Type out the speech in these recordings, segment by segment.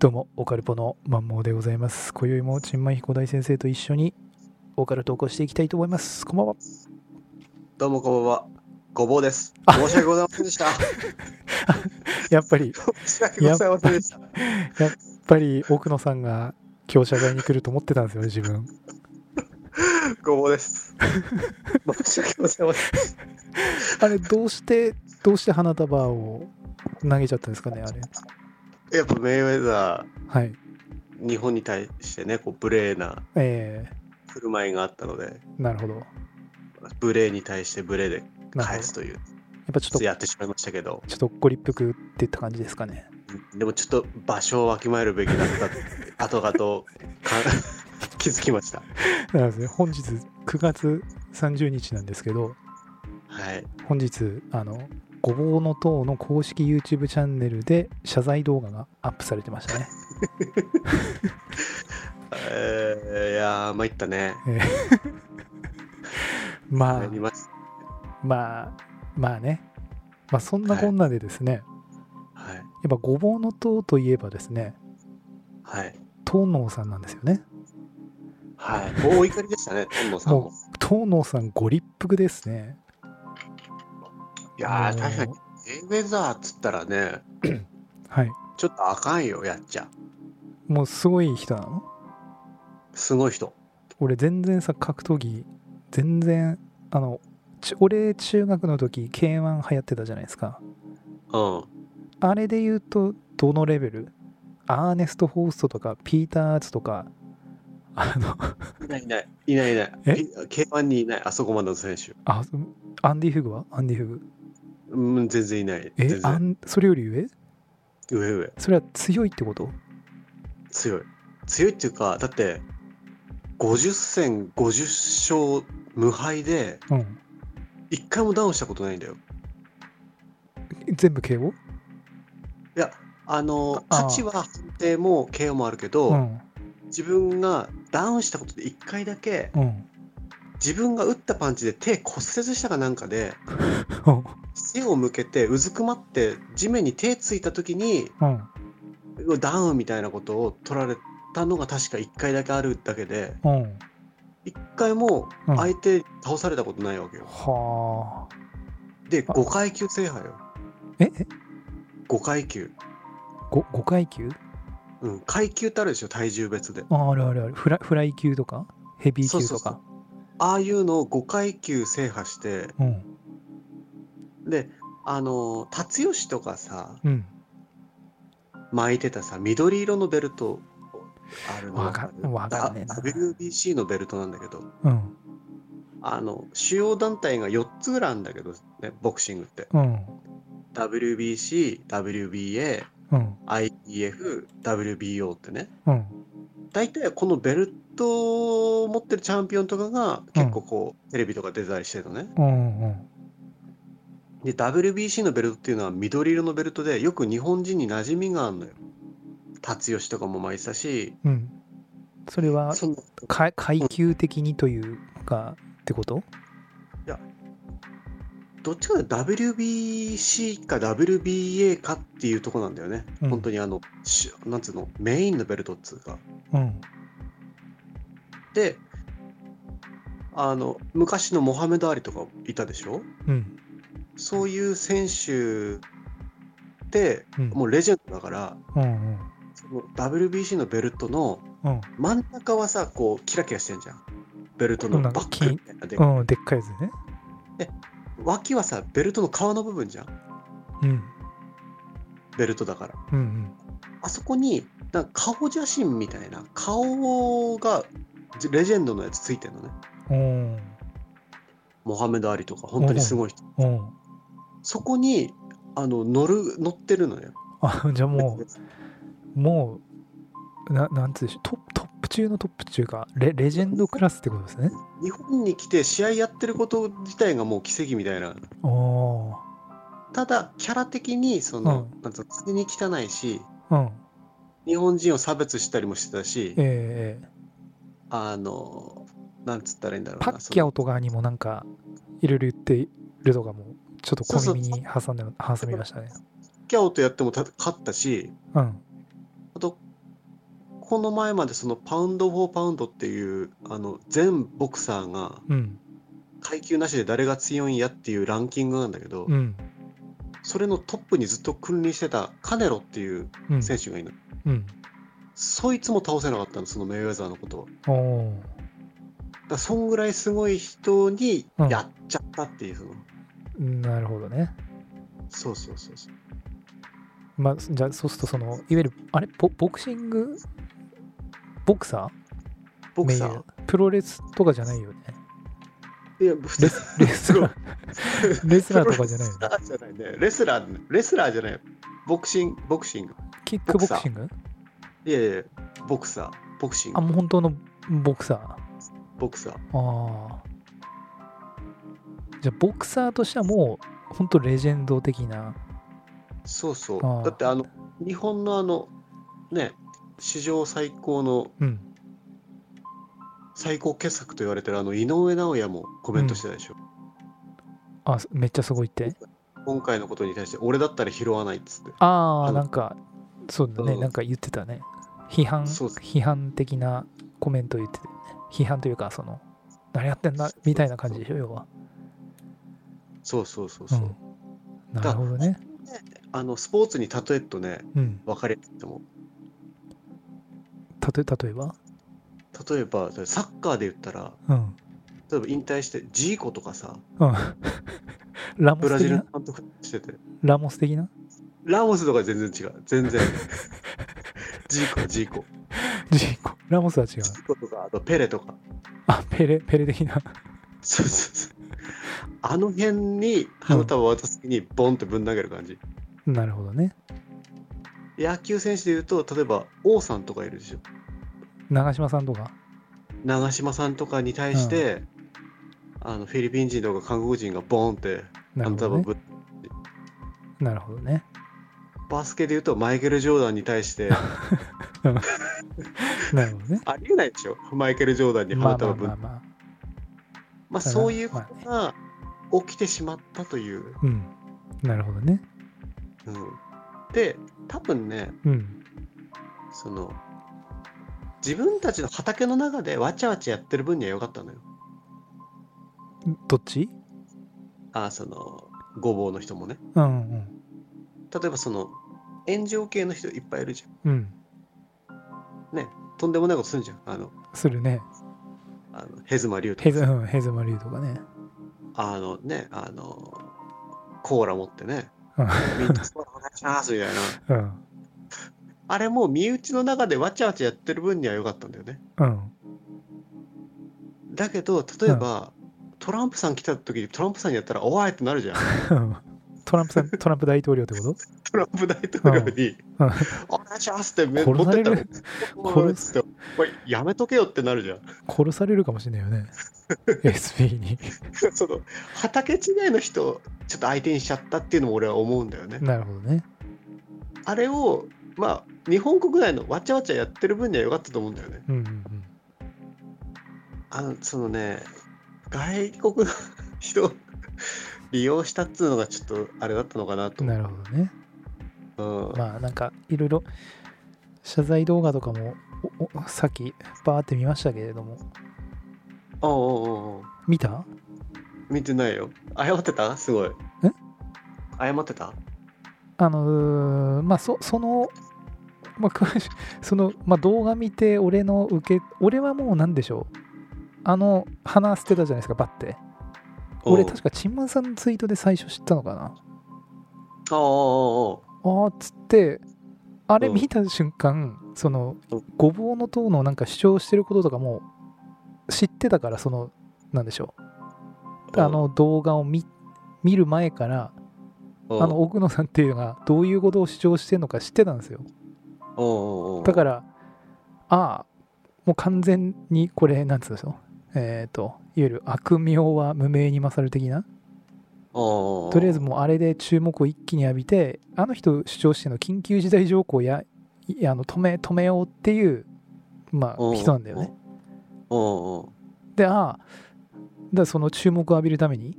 どうも、オカルポのマンモーでございます。今宵も、ちんまい彦大先生と一緒に、オカルトを起こしていきたいと思います。こんばんは。どうもこんばんは。ごぼうです。あ申し訳ございませんでした。やっぱり、申し訳ございませんでした。やっ ぱり、奥野さんが今日謝罪に来ると思ってたんですよね、自分。ごぼうです。申し訳ございません。あれ、どうして、どうして花束を投げちゃったんですかね、あれ。やっぱメイウェザはい。ー、日本に対してね、こう無礼なえ振る舞いがあったので、ー、なるほど。無礼に対して無礼で。返すという、やっぱちょっと、やってしまいましたけど、ちょっとご立腹っていった感じですかね。でもちょっと場所をわきまえるべきだった 後々か 気づきました。なので、本日9月30日なんですけど、はい。本日あのごぼうの塔の公式 YouTube チャンネルで謝罪動画がアップされてましたね。えー、いやー、参ったね。えー まあま。まあまあねまあそんなこんなでですね、はい。やっぱごぼうの塔といえばですねはい。東能さんなんですよね。はい。大怒りでしたね、トンノさんもも。東能さんご立腹ですね。いやー、確かに、エイウェザーっつったらね、はい。ちょっとあかんよ、やっちゃ。もうすごい人なの？すごい人。俺全然さ格闘技全然あのち俺中学の時 K1 流行ってたじゃないですか。うん。あれで言うと、どのレベル？アーネスト・ホーストとか、ピーター・アーツとか、あの、いないいない。いないいない。え？K1 にいない、あそこまでの選手。あ、アンディ・フグは？アンディ・フグ。うん、全然いない。え全、然。アンそれより上？上上。それは強いってこと？強い。強いっていうか、だって、50戦50勝無敗で、うん。一回もダウンしたことないんだよ。全部 KO? いや、あの、勝ちは判定も KO もあるけど、うん。自分がダウンしたことで一回だけ、うん。自分が打ったパンチで手骨折したかなんかで、うん。背を向けてうずくまって地面に手ついた時にうん。ダウンみたいなことを取られたのが確か1回だけあるだけでうん。1回もうん相手倒されたことないわけよ。はあ。であ5階級制覇よえ？え？5階級。5, 5階級？うん、階級ってあるでしょ体重別で。ああるあるあるフラ。フライ級とか？ヘビー級とか？ああいうのを5階級制覇してうん。であの辰吉とかさうん。巻いてたさ緑色のベルトあるのわかわかんねえなだ WBC のベルトなんだけどうん。あの主要団体が4つぐらいあるんだけど、ね、ボクシングってうん。WBC、WBA、うん。IBF、WBO ってねうん。大体このベルトを持ってるチャンピオンとかが結構こう、テレビとか出たりしてるのねうん。うん。で WBC のベルトっていうのは緑色のベルトでよく日本人に馴染みがあるのよ。辰吉とかも巻いてたし。うん。それはそのか階級的にというかってこと？どっちかというと WBC か WBA かっていうとこなんだよね、うん。本当にあのしなんつうの？メインのベルトっつうか。うん。であの昔のモハメド・アリとかいたでしょ？うん。そういう選手ってうん。もうレジェンドだからうん。うん。その WBC のベルトのうん。真ん中はさこうキラキラしてんじゃんベルトのバックみたいなでうん、でっかいやつね。脇はさベルトの皮の部分じゃんうん。ベルトだからうん。あそこになんか顔写真みたいな顔がレジェンドのやつついてるのねうん。モハメド・アリとか本当にすごい人うん。そこにあの乗る乗ってるのよ。あ、じゃあもう、もう、ななんつうでしょうトップ、トップ中のトップ中か、レレジェンドクラスってことですね。日本に来て試合やってること自体がもう奇跡みたいな。おー。ただキャラ的にその、なん。つうの常に汚いしうん。日本人を差別したりもしてたしええあのなんつったらいいんだろうなパッキャそオとかにもなんか、いろいろ言ってるとかも、ちょっと小耳に挟んで、挟みましたね。キャオとやってもた勝ったしうん。あとこの前までそのパウンド・フォー・パウンドっていうあの全ボクサーがうん。階級なしで誰が強いんやっていうランキングなんだけど、うん。それのトップにずっと君臨してたカネロっていううん。選手がいるの、うん。そいつも倒せなかったのそのメイウェザーのことはだそんぐらいすごい人にうん。やっちゃったっていうその、なるほどね。そうそうそうそう。まあじゃあそうするとそのいわゆるあれ？ボボクシング？ボクサー？ボクサー。プロレスとかじゃないよね。いや普通。レスレスラー。レスラーとかじゃないよね。レスラーじゃないね。レスラーレスラーじゃない。ボクシングボクシング。キックボクシング？いやいやボクサー。ボクシング。あもう本当のボクサー？ボクサー。ああじゃあボクサーとしてはもう本当レジェンド的な。そうそう。だってあの日本のあのね史上最高のうん。最高傑作と言われてるあの井上尚弥もコメントしてたでしょ、あめっちゃすごいって。今回のことに対して俺だったら拾わないっつって。ああなんかそうだね。うん。なんか言ってたね。批判批判的なコメント言ってたよね批判というかその何やってんだみたいな感じでしょ要はそうそうそうそう、うん。なるほどね。あのスポーツに例えるとねうん。分かれててもたと例えば？例えばサッカーで言ったらうん。例えば引退してジーコとかさうん。ラモブラジルの監督してて。ラモス的な？ラモスとか全然違う。全然。ジーコジーコ。ジーコ。ラモスは違う。ジーコとかあとペレとか。あペレペレ的な。そうそうそうあの辺に花束を渡す時にボンってぶん投げる感じ、なるほどね。野球選手でいうと例えば王さんとかいるでしょ。長嶋さんとか？長嶋さんとかに対して、あのフィリピン人とか韓国人がボンってなるほどね。花束ぶっなるほどね。バスケでいうとマイケル・ジョーダンに対して。なるほどね。ありえないでしょ。マイケル・ジョーダンに花束ぶんあまあまあまあ。そういうことが起きてしまったという、うん。なるほどね。うん、で多分ねうん。その自分たちの畑の中でわちゃわちゃやってる分には良かったのよ。どっち？あそのごぼうの人もね。うんうん。例えばその炎上系の人いっぱいいるじうん。ゃん。ねとんでもないことするじゃん。あのするね。あのヘズマリュウとかヘズマリュウとかねあのねあのコーラ持ってねうん。みんなスコーラお願いしますみたいな。うん。あれもう身内の中でわちゃわちゃやってる分には良かったんだよね。うん。だけど例えば、トランプさん来た時にトランプさんにやったらおいってなるじゃん。うん。トランプさんトランプ大統領ってこと？トランプ大統領にうん「お願いします」って持ってったら殺「殺って「おいやめとけよ」ってなるじゃん。殺されるかもしれないよね。SB に。その畑違いの人をちょっと相手にしちゃったっていうのも俺は思うんだよね。なるほどね。あれをまあ日本国内のわちゃわちゃやってる分には良かったと思うんだよね。うんうんあのそのね外国の人を利用したっつうのがちょっとあれだったのかなと。うんなるほどね。うん。まあなんかいろいろ謝罪動画とかもさっきバーって見ましたけれども。おうおうお見た？見てないよ。謝ってた？すごい。え？謝ってた？あのーまあそそのまあ詳し その、まあ、動画見て俺の受け俺はもう何でしょう？あの鼻捨てたじゃないですかバッて。俺確かチンマンさんのツイートで最初知ったのかな？ああっつってあれうん。見た瞬間、そのうんごぼうの塔のなんか主張してることとかも知ってたからそのなんでしょう。あの動画を見見る前からうん。あの奥野さんっていうのがどういうことを主張してるのか知ってたんですよ。だからああもう完全にこれなんつうんでしょう。えっ、といわゆる悪名は無名に勝る的な。とりあえずもうあれで注目を一気に浴びてあの人主張してるの緊急事態条項やいあの止め止めようっていうまあ人なんだよね。でああだその注目を浴びるために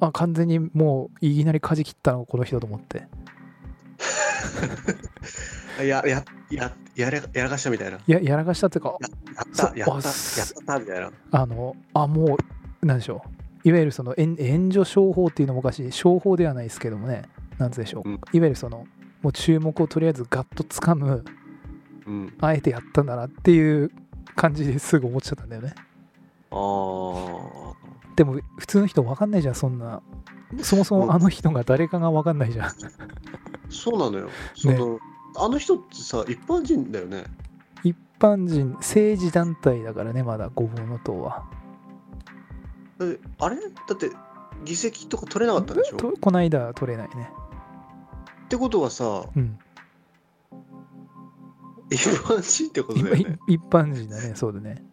あ完全にもういきなり舵切ったのこの人と思って。い ややややれやらかしたみたいな。ややらかしたっていうかややった、やったみたいな。あのあもうなんでしょう。いわゆるその援援助商法っていうのもおかしい。商法ではないですけどもね。なんでしょう、うん。いわゆるそのもう注目をとりあえずガッとつかむうん。あえてやったんだなっていう感じですぐ思っちゃったんだよね。ああ。でも普通の人分かんないじゃんそんな。そもそもあの人が誰かが分かんないじゃん。そうなのよ。その、あの人ってさ、一般人だよね。一般人政治団体だからねまだごぼうの党は。えあれ？だって、議席とか取れなかったんでしょ？とこの間取れないねってことはさ、うん。一般人ってこと一だよね。一般人だね。そうだね。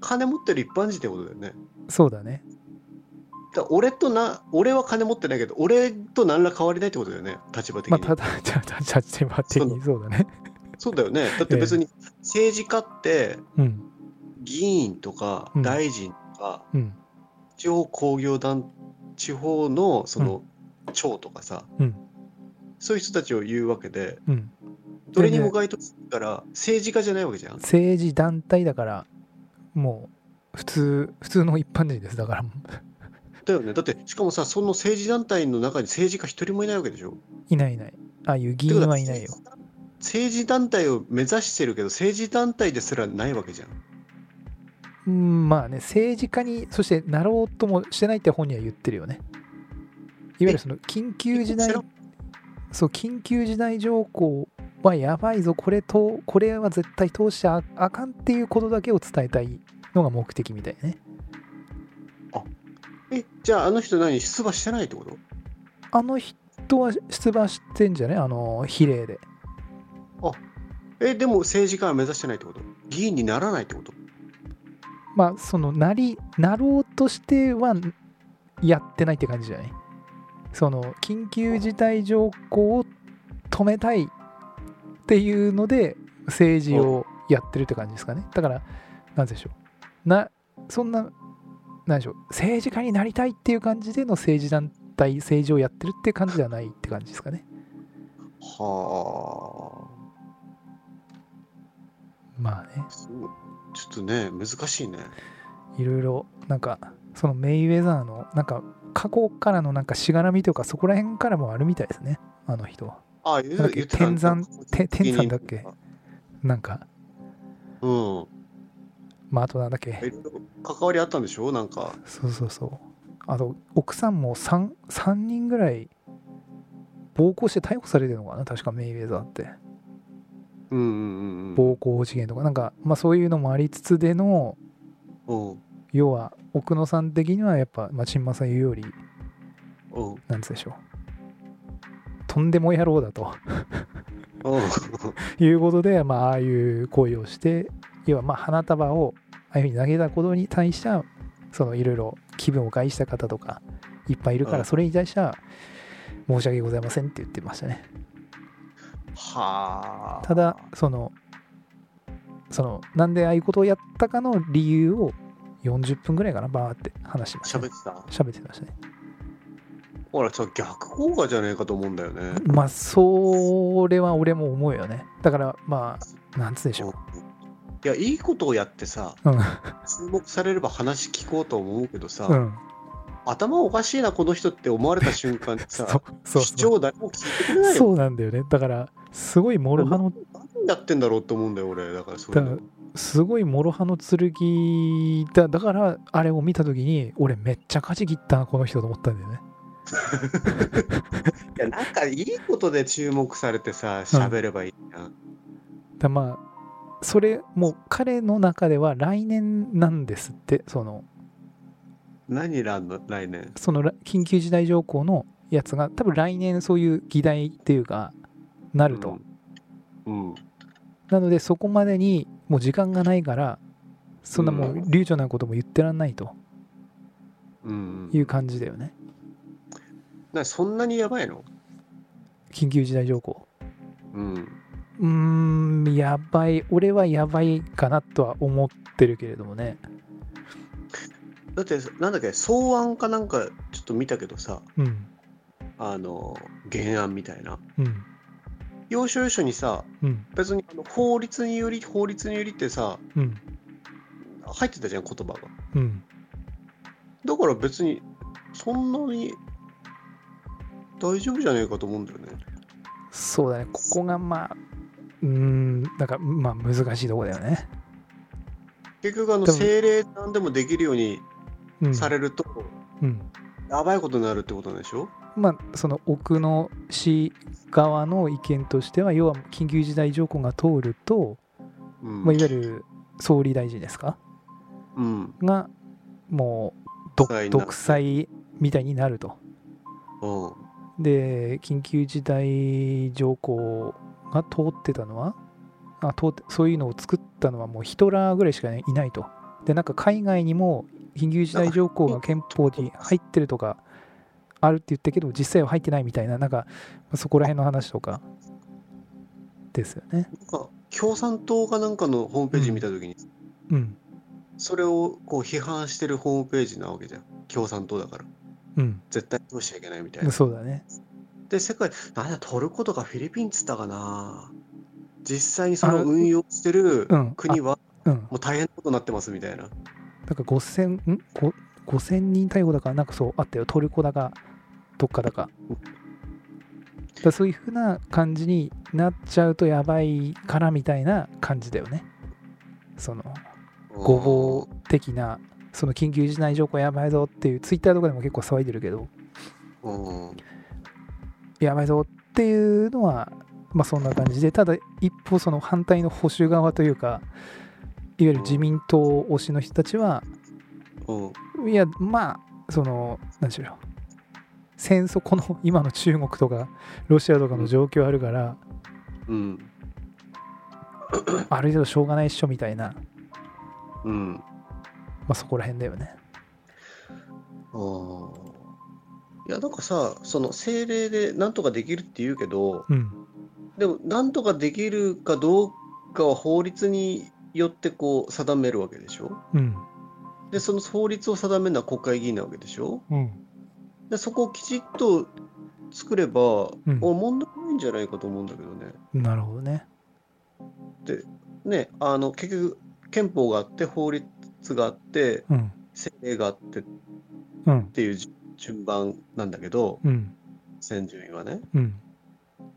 金持ってる一般人ってことだよね。そうだね。だ俺とな、俺は金持ってないけど、俺と何ら変わりないってことだよね、立場的に。まあただじゃあ立場的にそうだね。そうだよね。だって別に政治家って、うん。議員とかうん。大臣とか、うん。地方工業団、地方のその長とかさ、うんそういう人たちを言うわけで、うんどれにも該当するから、政治家じゃないわけじゃん。政治団体だからもう普通普通の一般人ですだからだよね。だって、しかもさ、その政治団体の中に政治家一人もいないわけでしょ。いないいないああいう議員ははいないよ政治団体を目指してるけど、政治団体ですらないわけじゃん。うんまあね政治家にそしてなろうともしてないって本人は言ってるよねいわゆるその緊急事態そう緊急事態条項はやばいぞこれとこれは絶対通しちゃあかんっていうことだけを伝えたいのが目的みたいね。え、じゃああの人何出馬してないってこと？あの人は出馬してんじゃねあの比例で。え、でも政治家は目指してないってこと？議員にならないってこと？まあそのなりなろうとしてはやってないって感じじゃない？その緊急事態条項を止めたいっていうので政治をやってるって感じですかね。だからなんでしょう。なそんななんでしょう。政治家になりたいっていう感じでの政治団体政治をやってるっていう感じではないって感じですかね。はまあね。あ。そう。ちょっとね、難しいね。いろいろなんかそのメイウェザーのなんか過去からのなんかしがらみとかそこら辺からもあるみたいですね。あの人は。あ、言なんだっけ？言ってた天山？て天山だっけ？なんか。うん。まああとなんだっけ？関わりあったんでしょ？なんか。そうそうそう。あと奥さんも 3, 3人ぐらい暴行して逮捕されてるのかな？確かメイウェザーって。うんうんうんうん。暴行事件とか。なんかまあそういうのもありつつでのうん要は奥野さん的にはやっぱ、まあ、陳正言うよりう。んなんつうでしょう。とんでも野郎だと。う。ん いうことで、まあ、ああいう行為をして要はまあ花束をああいうふうに投げたことに対してはそのいろいろ気分を害した方とかいっぱいいるかうん。らそれに対しては申し訳ございませんって言ってましたね。はあ。ただそのそのなんでああいうことをやったかの理由を40分ぐらいかなバーって話しました、ね、喋ってた？喋ってましたね。ほら、さ、逆効果じゃねえかと思うんだよね。まあそれは俺も思うよね。だからまあなんつうでしょう。いや、いいことをやってさ、うん。注目されれば話聞こうと思うけどさ、うん。頭おかしいな、この人って思われた瞬間に そうさ、そう。主張誰も聞いてくれないよ。そうなんだよね。だからすごい諸刃の何やってんだろうと思うんだよ、俺。だから、それすごい諸刃の剣だだからあれを見た時に俺めっちゃ舵切ったなこの人と思ったんだよね いや、なんかいいことで注目されてさ、喋ればいいじゃん。だまあそれもう彼の中では来年なんですってその何らの来年？そのら緊急事態条項のやつが多分来年そういう議題っていうかなると、うん。うん。なのでそこまでにもう時間がないからそんなもううん。流暢なことも言ってらんないと。うん。いう感じだよね。なそんなにやばいの？緊急事態条項。うん。うーんやばい俺はやばいかなとは思ってるけれどもね。だって、なんだっけ、草案かなんかちょっと見たけどさ、うん。あの、原案みたいな。うん要所要所にさ、うん。別にあの法律により、法律によりってさ、うん。入ってたじゃん、言葉が。うん。だから別に、そんなに大丈夫じゃねえかと思うんだよね。そうだね。ここがまあうーんなんかまあ難しいとこだよね。結局、あの、政令なんでもできるようにうん。されると、うん。やばいことになるってことなんでしょ？まあその奥の市側の意見としては要は緊急事態条項が通ると、うん。まあ、いわゆる総理大臣ですか？うん。がもう独裁みたいになるとうん。で緊急事態条項が通ってたのはあ通ってそういうのを作ったのはもうヒトラーぐらいしかいないとでなんか海外にも緊急事態条項が憲法に入ってるとかあるって言ったけど実際は入ってないみたいななんかそこら辺の話とかですよねなんか、共産党かなんかのホームページ見たときに、うんそれをこう批判してるホームページなわけじゃん。共産党だから。うん絶対どうしちゃいけないみたいな。そうだねで、世界、なんだ、トルコとかフィリピンっつったかな。実際にそあの運用してるうん国は、うんもう大変なことになってますみたいな。なんか5000ん？ご5000人逮捕だからなんかそうあったよトルコだかどっかだか。だそういうふうな感じになっちゃうとやばいからみたいな感じだよね。そのごぼう的なその緊急事態条項やばいぞっていうツイッターとかでも結構騒いでるけど。やばいぞっていうのはまあそんな感じでただ一方その反対の保守側というかいわゆる自民党推しの人たちはうん。いやまあその何でしょう戦争この今の中国とかロシアとかの状況あるからうん。ある程度しょうがないっしょみたいな、うん。まあ、そこら辺だよね。ああ。いや、なんかさ、その政令でなんとかできるって言うけど、うん。でも、なんとかできるかどうかは法律によってこう定めるわけでしょ？うん。で、その法律を定めるのは国会議員なわけでしょ？うんで、そこをきちっと作れば、うん。お問題ないんじゃないかと思うんだけどね。なるほどね。ね、あの、結局、憲法があって、法律があって、うん。政令があってっうん。ていうじ順番なんだけど、うん。先順位はね。うん。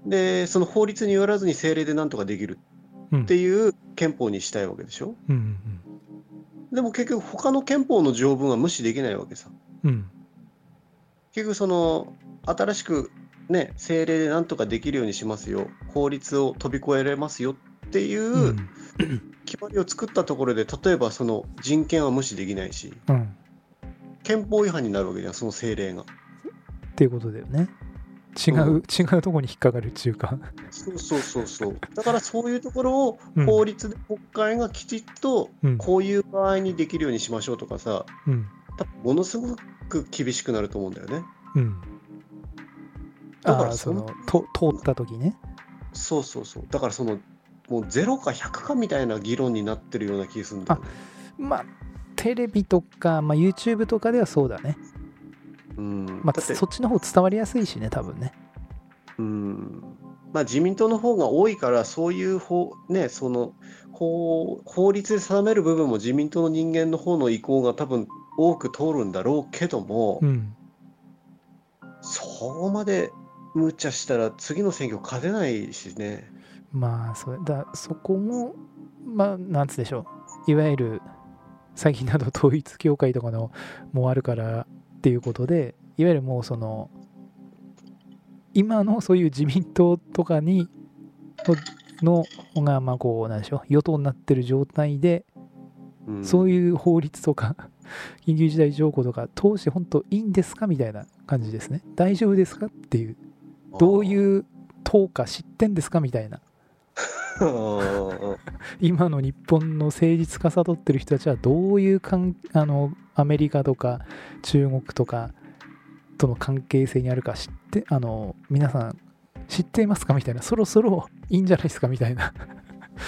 で、その法律によらずに政令でなんとかできるうんっていう憲法にしたいわけでしょ。うんでも結局他の憲法の条文は無視できないわけさ。うんうん結局その新しくね政令でなんとかできるようにしますよ法律を飛び越えられますよっていううん。決まりを作ったところで例えばその人権は無視できないしうん憲法違反になるわけじゃんその政令が。っていうことだよね。違う、違うとこに引っかかるっていうか。そうそうそうそう。だからそういうところをうん。法律で国会がきちっとうん。こういう場合にできるようにしましょうとかさうん。ものすごく厳しくなると思うんだよね。うんだからそそののと通った時ねそうそうそう。だからそのもう0か100かみたいな議論になってるような気がするんだよね。まあテレビとか、まあ、YouTube とかではそうだね、うん。まあ、そっちの方伝わりやすいしね多分ねうん。まあ自民党の方が多いからそういう法ねその法法律で定める部分も自民党の人間の方の意向が多分多く通るんだろうけども、うん。そこまで無茶したら次の選挙勝てないしね。まあそれだそこもまあなんつうでしょう。いわゆる最近だと統一教会とかのもあるからっていうことでいわゆるもうその今のそういう自民党とかにののがまあこうなんでしょう。与党になってる状態でうん、そういう法律とか緊急事態条項とか通して本当いいんですか？みたいな感じですね。大丈夫ですか？っていう。どうういう党か知ってんですか？みたいな。あ 今の日本の誠実かさとってる人たちはどういうかんあのアメリカとか中国とかとの関係性にあるか知ってあの皆さん知っていますか？みたいな。そろそろいいんじゃないですか？みたいな。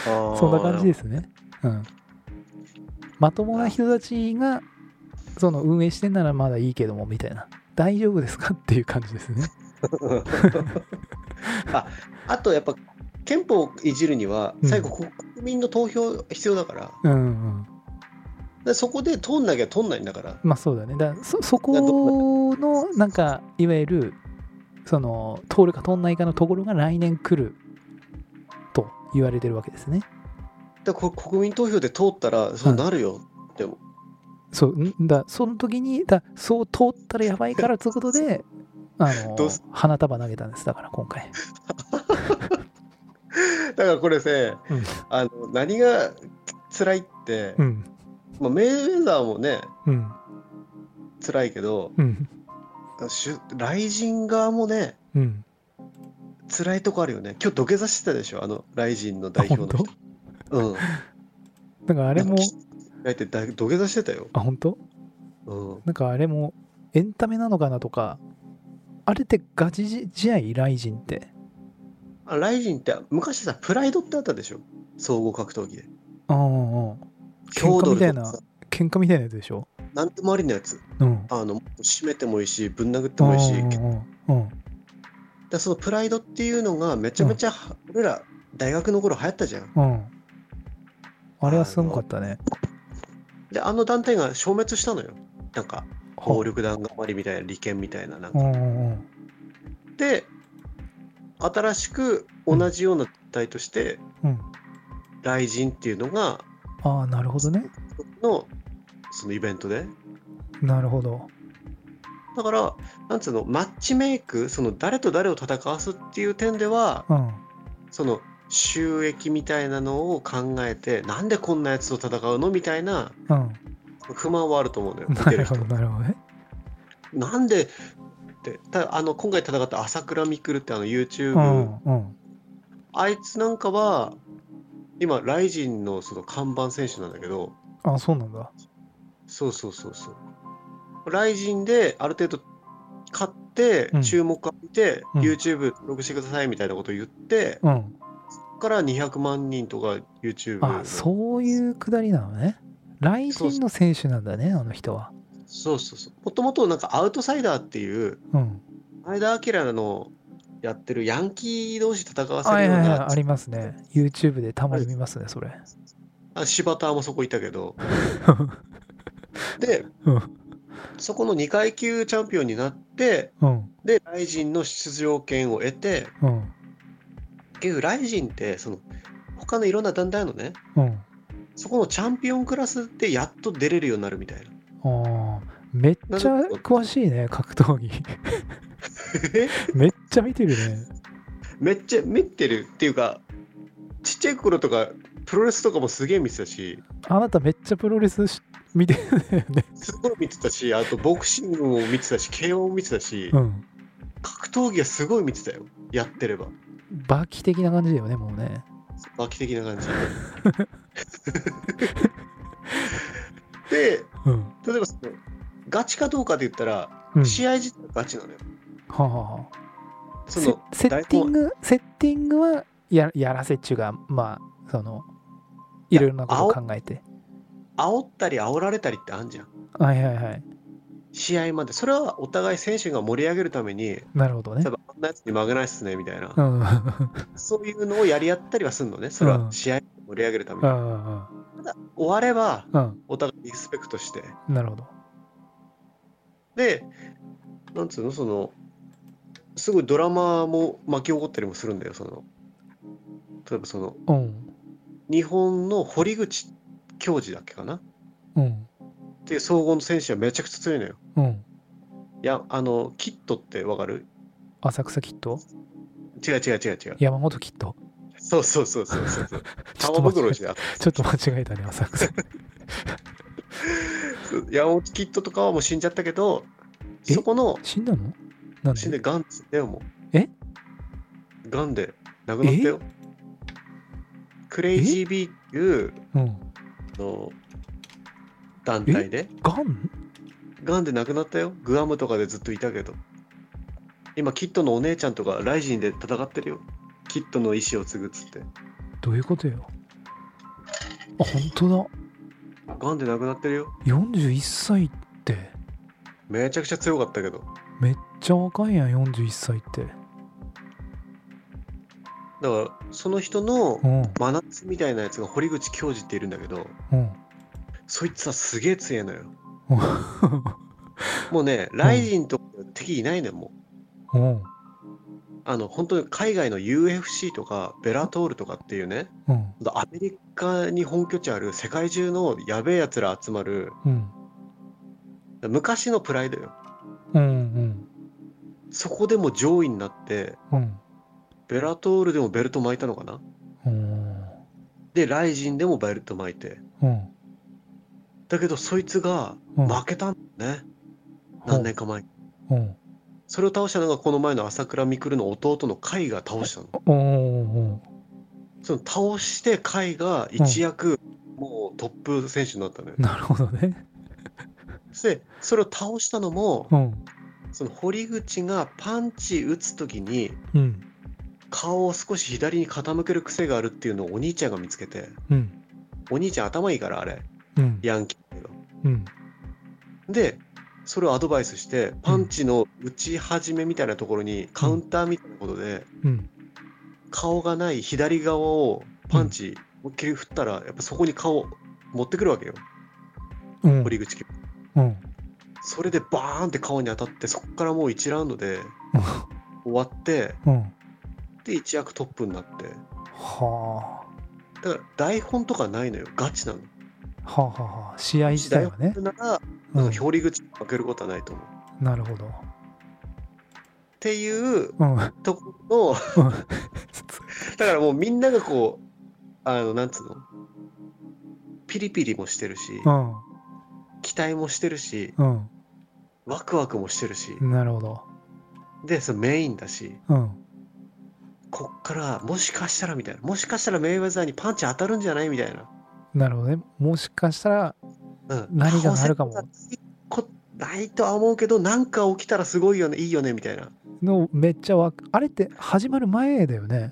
ー。そんな感じですね、うん、まともな人たちがその運営してんならまだいいけどもみたいな。大丈夫ですかっていう感じですね。ああとやっぱ憲法をいじるにはうん。最後国民の投票必要だから,、うんうん。でそこで通んなきゃ通んないんだから。まあそうだね。だそそこのなんかいわゆるその通るか通んないかのところが来年来ると言われてるわけですねでこ国民投票で通ったらそうなるよ、でもそうんだその時にだそう通ったらやばいからということであの花束投げたんです。だから今回。だからこれね、うん。あの何が辛いって、うん。まあ、メイウェザーもねうん。辛いけどうん。しゅ雷神側もねうん。辛いとこあるよね。今日土下座してたでしょ？あの雷神の代表の人うん。だからあれもだってだ土下座してたよ、あ本当？うん、なんかあれもエンタメなのかなとかあれってガチ試合雷神って？あ雷神って昔さプライドってあったでしょ？総合格闘技で。うんうんうん喧強度嘩みたいなさ喧嘩みたいなやつでしょ？なんでもありのやつ。うん。あの締めてもいいしぶん殴ってもいいしうんうんうん。でそのプライドっていうのがめちゃめちゃ、俺ら大学の頃流行ったじゃんうん。うんあれはすごかったね。であの団体が消滅したのよ。なんか暴は力団頑張りみたいな利権みたいななんか。うんうんうん。で新しく同じような団体としてうん。雷神っていうのがああなるほどね。のそのイベントで。なるほど。だからなんつうのマッチメイクその誰と誰を戦わすっていう点ではうん。その収益みたいなのを考えてなんでこんなやつと戦うの？みたいなうん。不満はあると思うのよ 見なてるほどなるほどね。なんでってたあの今回戦った朝倉未来ってあの YouTube、うんうん。あいつなんかは今ライジンのその看板選手なんだけど。あそうなんだ。そうそうそうそう。ライジンである程度勝ってうん。注目を浴びて、うん。YouTube 登録してくださいみたいなことを言って、うんから200万人とか YouTube あそういうくだりなのね。雷神の選手なんだねあの人は。そうそうそう。もともとなんかアウトサイダーっていううん。前田明のやってるヤンキー同士戦わせるような、はいありますね。YouTube でたまに見ますねそれ。あ柴田もそこいたけど。でうん。そこの2階級チャンピオンになってうん。でライジンの出場権を得てうん。結局ライジンってその他のいろんな団体のねうん。そこのチャンピオンクラスでやっと出れるようになるみたいな。あーめっちゃ詳しいね格闘技。めっちゃ見てるね。めっちゃ見てるっていうかちっちゃい頃とかプロレスとかもすげえ見てたし。あなためっちゃプロレスし見てるよね。すごい見てたしあとボクシングも見てたし慶応も見てたし、うん。格闘技はすごい見てたよやってればバキ的な感じだよねもうね。バキ的な感じ。でうん。例えばそのガチかどうかで言ったら、うん。試合自体はガチなのよ。はあはあはあ。セそのセッティングセッティングはややらせっちゅうがまあそのいろいろなことを考えて。煽ったり煽られたりってあんじゃん。はいはいはい。試合まで。それはお互い選手が盛り上げるためになるほどね。例えばなやつに負けないっすねみたいな、うん。うんそういうのをやり合ったりはするのねそれは。試合を盛り上げるために、うん終わればうん。お互いリスペクトして。なるほど。でなんつうのそのすごいドラマも巻き起こったりもするんだよその。例えばそのうん。日本の堀口教授だっけかな？っうん。ていう総合の選手はめちゃくちゃ強いのよ。うん。いやあのキットってわかる？浅草キット違う違う違う違う。山本キットそうそうそうそうそうそう。ちょっと間違え玉袋ちょっと間違えたね浅草。山本キットとかはもう死んじゃったけどえ？そこの死んだの？なんで？死んでガンっつってよもう。え？ガンで亡くなったよ。クレイジービーっていううん。あの団体で。ガン？ガンで亡くなったよ。グアムとかでずっといたけど今キットのお姉ちゃんとかライジンで戦ってるよ。キットの意思を継ぐっつって。どういうことよ。あ本当ガンで亡くなってるよ。だ41歳って。めちゃくちゃ強かったけど。めっちゃ若いやん41歳って。だからその人のうん。真夏みたいなやつが堀口教授っているんだけど、うん。そいつはすげえ強いのよ。うん。もうね、ライジンとか敵いないのよ、もう。うんあの、本当に海外の UFC とかベラトールとかっていうね、うんアメリカに本拠地ある世界中のやべえやつら集まるうん昔のプライドよ。うんうんそこでも上位になって、うんベラトールでもベルト巻いたのかな？うんで、ライジンでもベルト巻いて。うんだけど、そいつがうん負けたんだね。何年か前に。うんそれを倒したのがこの前の朝倉未来の弟の甲斐が倒したの。その倒して甲斐が一躍もうトップ選手になったのよ。なるほどね。で、それを倒したのも、うん。その堀口がパンチ打つときにうん。顔を少し左に傾ける癖があるっていうのをお兄ちゃんが見つけて、うん。お兄ちゃん頭いいからあれ、うん。ヤンキーだけど。うん。で、それをアドバイスして、パンチの打ち始めみたいなところにカウンターみたいなことで、うん。顔がない左側をパンチ思いっきり振ったら、やっぱそこに顔持ってくるわけよ、うん。堀口家。うん。それでバーンって顔に当たって、そこからもう1ラウンドで終わって、うん。で、一躍トップになって。はだから台本とかないのよ、ガチなの。あはあはあはあ試合自体はね。なら、うん。堀口に負けることはないと思う。っなるほど。ていううん。うんところの、だからもうみんながこう、あの、なんつうの？ピリピリもしてるし、うん。期待もしてるし、うん。ワクワクもしてるし、なるほど。で、そのメインだし、うん。こっからもしかしたらみたいな、もしかしたらメイウェザーにパンチ当たるんじゃないみたいな。なるほどね。もしかしたらうん、何があるかも。ないとは思うけど、なんか起きたらすごいよね、いいよねみたいな。のめっちゃわあれって始まる前だよね。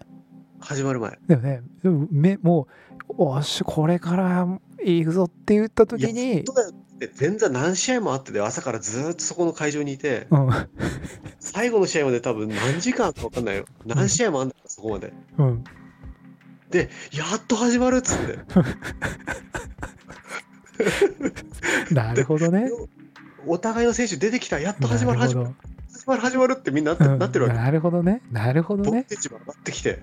始まる前。だよね。でもめもうおっしこれから行くぞって言った時に本当だよで前座何試合もあってで朝からずーっとそこの会場にいてうん。最後の試合まで多分何時間か分かんないよ。何試合もあんだからそこまで。うんでやっと始まるっつって。なるほどね。お互いの選手出てきたやっと始まる始まる始まる始まるってみんななって,、うん。なってるわけ。なるほどね。なるほどボね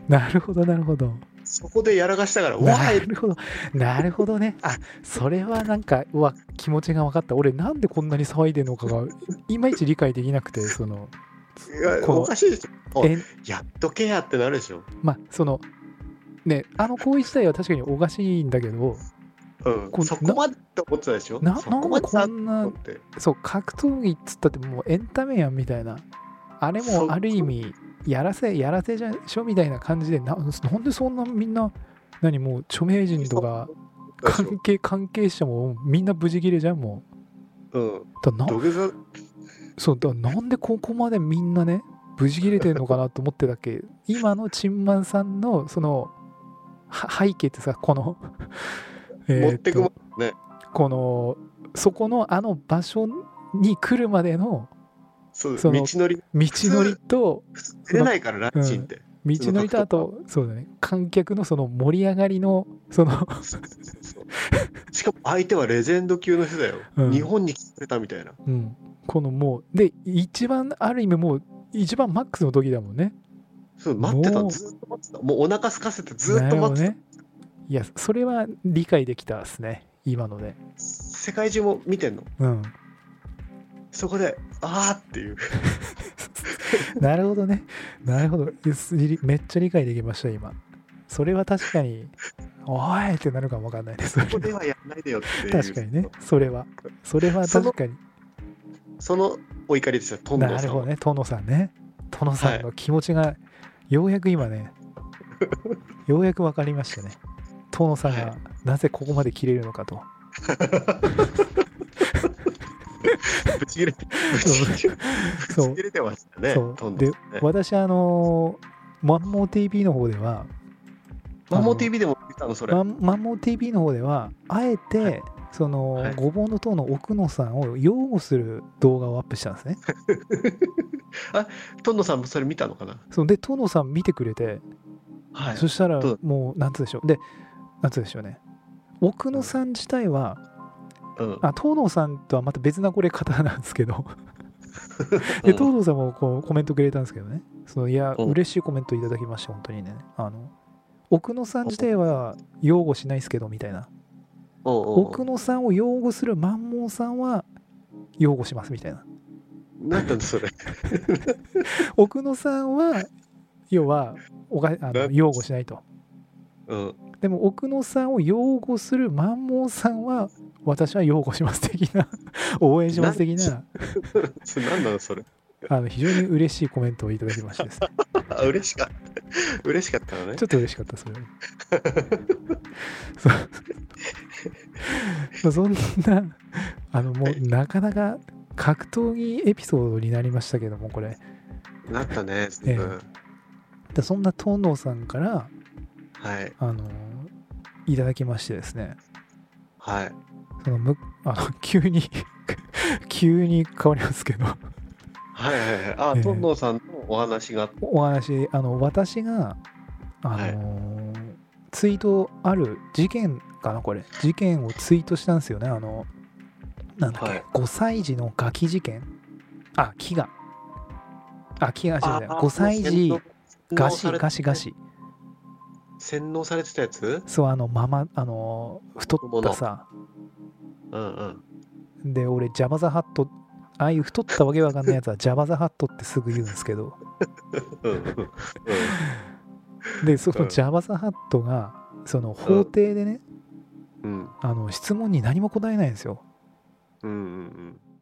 なるほどなるほど。そこでやらかしたからわなるほど。なるほどね。あ。それはなんかうわ気持ちが分かった。俺なんでこんなに騒いでるのかがいまいち理解できなくてそのいやおかしいでしょ。えやっとけやってなるでしょ。まあそのねあの行為自体は確かにおかしいんだけどうん。こうそこまでって思ってたでしょ？なそなんでこんなそう格闘技っつったってもうエンタメやんみたいな。あれもある意味やらせやらせじゃしょみたいな感じでななんでそんなみんな何もう著名人とか関係関係者もみんな無事切れじゃんもう。ん。うだなそうだなんでここまでみんなね無事切れてるのかなと思ってたっけ？今のチンマンさんのそのは背景ってさこの えー持ってくもんね。このそこのあの場所に来るまでのそうその道のり。道のりと出れないからランチンって、道のりとあとそうだね。観客のその盛り上がりのその しかも相手はレジェンド級の人だよ、うん。日本に来てたみたいな。うん。このもうで一番ある意味もう一番マックスの時だもんねそう待ってたもうずーっと待ってた。もうお腹空かせてずーっと待ってた、ね。いやそれは理解できたですね。今ので。世界中も見てんの？うん。そこであーっていう。なるほどね。なるほど。すりめっちゃ理解できました今。それは確かにおいってなるかもわかんないです。ここではやんないでよって確かにね。それは。それは確かに。そのお怒りですよトンドなるほどね。殿さんね。殿さんの気持ちがようやく今ね、ようやく分かりましたね。殿さんはがなぜここまで切れるのかと、ぶち切れてぶち切れぶち切れてましたね。そう。で私あのマンモー TV の方ではマンモ TV でも見たのそれ。マンマンモー TV の方ではあえて、はい。その、はい。ごぼうの塔の奥野さんを擁護する動画をアップしたんですね。トンドさんもそれ見たのかな？そうで、殿さん見てくれて、はい。そしたらもうなんつうでしょう。でなんつうでしょうね。奥野さん自体は、うん。あ東堂さんとはまた別なこれ方なんですけど。で東堂さんもこうコメントくれたんですけどね。そのいやうん。嬉しいコメントいただきました本当にね。あの奥野さん自体は擁護しないですけどみたいな。奥野さんを擁護する万門さんは擁護しますみたいななんなんだそれ。奥野さんは要はおがあのな擁護しないとうん。でも奥野さんを擁護する万門さんは私は擁護します的な 応援します的なそれなのそれ。あの非常に嬉しいコメントをいただきましてですねあ 嬉しかった。嬉しかったのねちょ。っと嬉しかったそれそそんなあのもうなかなか格闘技エピソードになりましたけどもこれなったね。ええうんでそんな東能さんからはい。あのいただきましてですねはい。そのむ あの急に 急に変わりますけどはいはいはい。あ、ええトンノーさんのお話が。お話あの私があの、はいツイートある事件かなこれ事件をツイートしたんですよねあのなんだっけ、はい。5歳児のガキ事件？あ飢餓あ飢餓じゃない。あ5歳児餓死洗脳されて餓死餓死洗脳されてたやつ？そうあのママあの太ったさ。うんうん。で俺ジャバザハットああいう太ったわけわかんないやつは ジャバザハットってすぐ言うんですけど。うんでそのうん。ジャバザハットがその法廷でね、うん。あの質問に何も答えないんですようんうんうん。